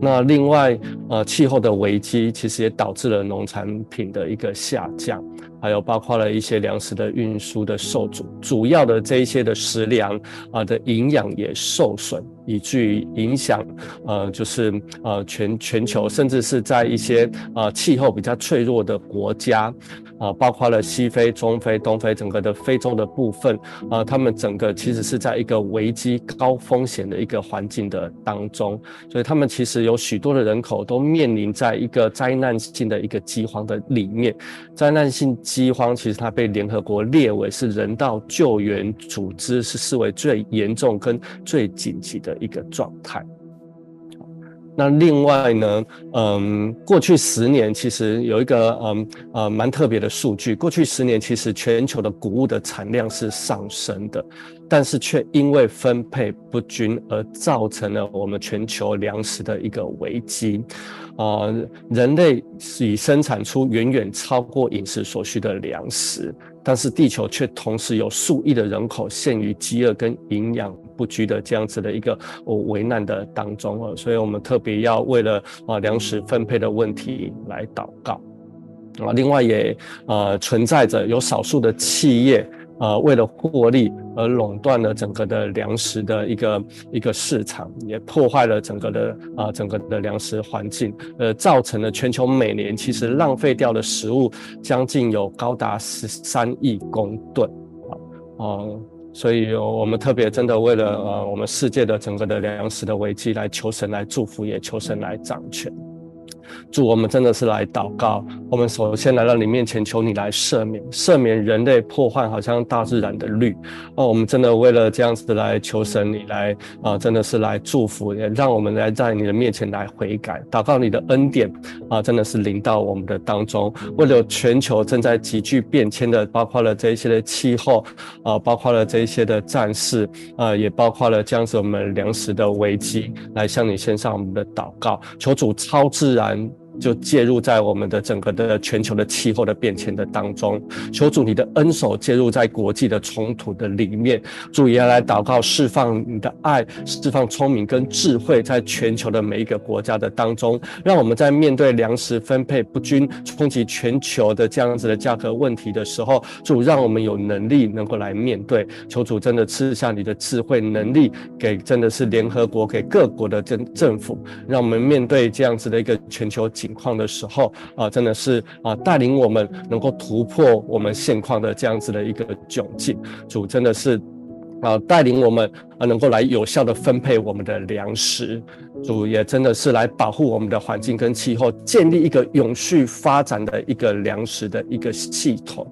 那另外，呃，气候的危机其实也导致了农产品的一个下降，还有包括了一些粮食的运输的受阻，主要的这一些的食粮啊、的营养也受损，以至于影响呃，就是呃全全球，甚至是在一些呃气候比较脆弱的国家。啊，包括了西非、中非、东非整个的非洲的部分，啊，他们整个其实是在一个危机、高风险的一个环境的当中，所以他们其实有许多的人口都面临在一个灾难性的一个饥荒的里面。灾难性饥荒其实它被联合国列为是人道救援组织是视为最严重跟最紧急的一个状态。那另外呢，嗯，过去十年其实有一个嗯呃、蛮特别的数据，过去十年其实全球的谷物的产量是上升的。但是却因为分配不均而造成了我们全球粮食的一个危机。啊、呃，人类已生产出远远超过饮食所需的粮食，但是地球却同时有数亿的人口陷于饥饿跟营养不均的这样子的一个哦危难的当中哦，所以我们特别要为了啊粮食分配的问题来祷告啊。另外也呃存在着有少数的企业。啊，为了获利而垄断了整个的粮食的一个一个市场，也破坏了整个的啊、呃、整个的粮食环境，呃，造成了全球每年其实浪费掉的食物将近有高达十三亿公吨啊，嗯，所以我们特别真的为了呃我们世界的整个的粮食的危机来求神来祝福，也求神来掌权。主，我们真的是来祷告。我们首先来到你面前，求你来赦免，赦免人类破坏好像大自然的律。哦，我们真的为了这样子来求神，你来啊、真的是来祝福，也让我们来在你的面前来悔改，祷告你的恩典啊，真的是临到我们的当中。为了全球正在急剧变迁的，包括了这一些的气候啊，包括了这一些的战事啊，也包括了这样子我们粮食的危机，来向你献上我们的祷告，求主超自然。就介入在我们的整个的全球的气候的变迁的当中，求主你的恩手介入在国际的冲突的里面，主也要来祷告释放你的爱，释放聪明跟智慧在全球的每一个国家的当中，让我们在面对粮食分配不均、冲击全球的这样子的价格问题的时候，主让我们有能力能够来面对。求主真的赐下你的智慧能力给真的是联合国给各国的政政府，让我们面对这样子的一个全球景。情况的时候啊，真的是啊，带领我们能够突破我们现况的这样子的一个窘境。主真的是啊，带领我们啊，能够来有效的分配我们的粮食。主也真的是来保护我们的环境跟气候，建立一个永续发展的一个粮食的一个系统。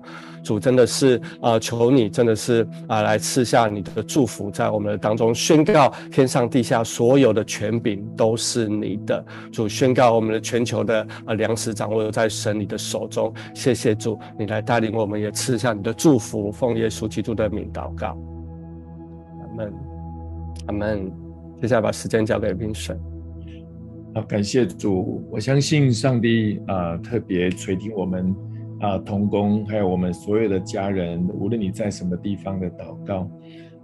主真的是啊，求你真的是啊，来赐下你的祝福，在我们的当中宣告，天上地下所有的权柄都是你的。主宣告，我们的全球的啊粮食掌握在神你的手中。谢谢主，你来带领我们，也赐下你的祝福。奉耶稣基督的名祷告，阿门，阿门。接下来把时间交给冰神。好，感谢主，我相信上帝啊，特别垂听我们。啊，同工，还有我们所有的家人，无论你在什么地方的祷告，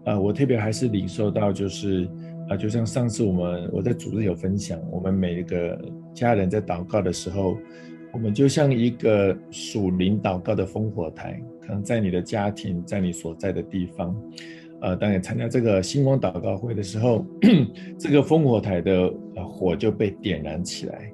啊，我特别还是领受到，就是啊，就像上次我们我在主日有分享，我们每一个家人在祷告的时候，我们就像一个属灵祷告的烽火台，可能在你的家庭，在你所在的地方，呃，当你参加这个星光祷告会的时候，这个烽火台的火就被点燃起来，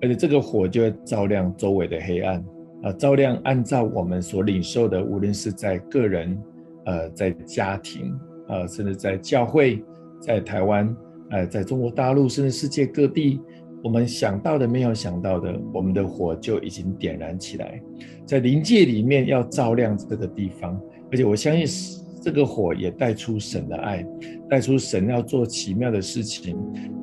而且这个火就会照亮周围的黑暗。啊，照亮按照我们所领受的，无论是在个人，呃，在家庭，呃，甚至在教会，在台湾，呃，在中国大陆，甚至世界各地，我们想到的、没有想到的，我们的火就已经点燃起来，在灵界里面要照亮这个地方，而且我相信这个火也带出神的爱，带出神要做奇妙的事情，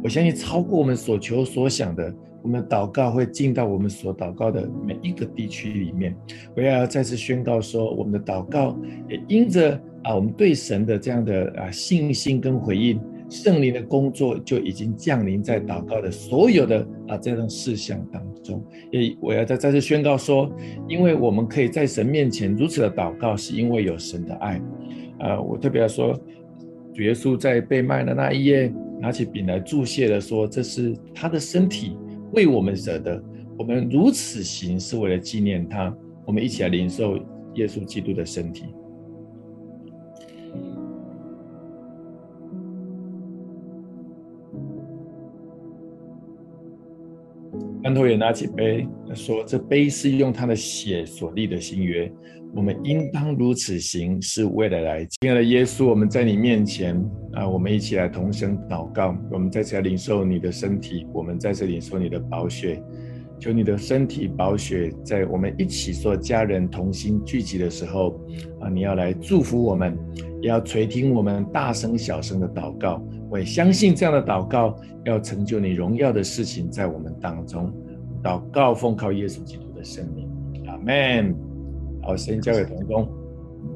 我相信超过我们所求所想的。我们的祷告会进到我们所祷告的每一个地区里面。我要再次宣告说，我们的祷告也因着啊，我们对神的这样的啊信心跟回应，圣灵的工作就已经降临在祷告的所有的啊这样事项当中。也我要再再次宣告说，因为我们可以在神面前如此的祷告，是因为有神的爱。啊，我特别要说，主耶稣在被卖的那一夜，拿起饼来祝谢的说，这是他的身体。为我们舍得，我们如此行是为了纪念他。我们一起来领受耶稣基督的身体。安托也拿起杯，说：“这杯是用他的血所立的新约。我们应当如此行，是为了来。亲爱的耶稣，我们在你面前啊，我们一起来同声祷告。我们再次来领受你的身体，我们再次领受你的宝血。求你的身体宝血，在我们一起做家人同心聚集的时候啊，你要来祝福我们，也要垂听我们大声小声的祷告。我也相信这样的祷告要成就你荣耀的事情在我们当中。祷告奉靠耶稣基督的圣名，阿门。好，先交给童工。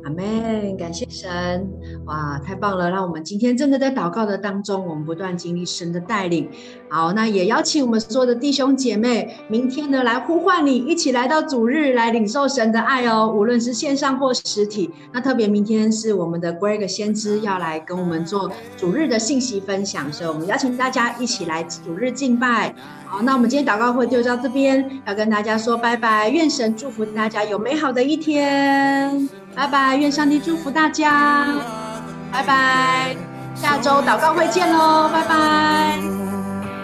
阿门，感谢神，哇，太棒了！让我们今天真的在祷告的当中，我们不断经历神的带领。好，那也邀请我们所有的弟兄姐妹，明天呢来呼唤你，一起来到主日来领受神的爱哦。无论是线上或实体，那特别明天是我们的 Greg 先知要来跟我们做主日的信息分享，所以我们邀请大家一起来主日敬拜。好，那我们今天祷告会就到这边，要跟大家说拜拜，愿神祝福大家有美好的一天。拜拜，愿上帝祝福大家，拜拜，下周祷告会见喽，拜拜。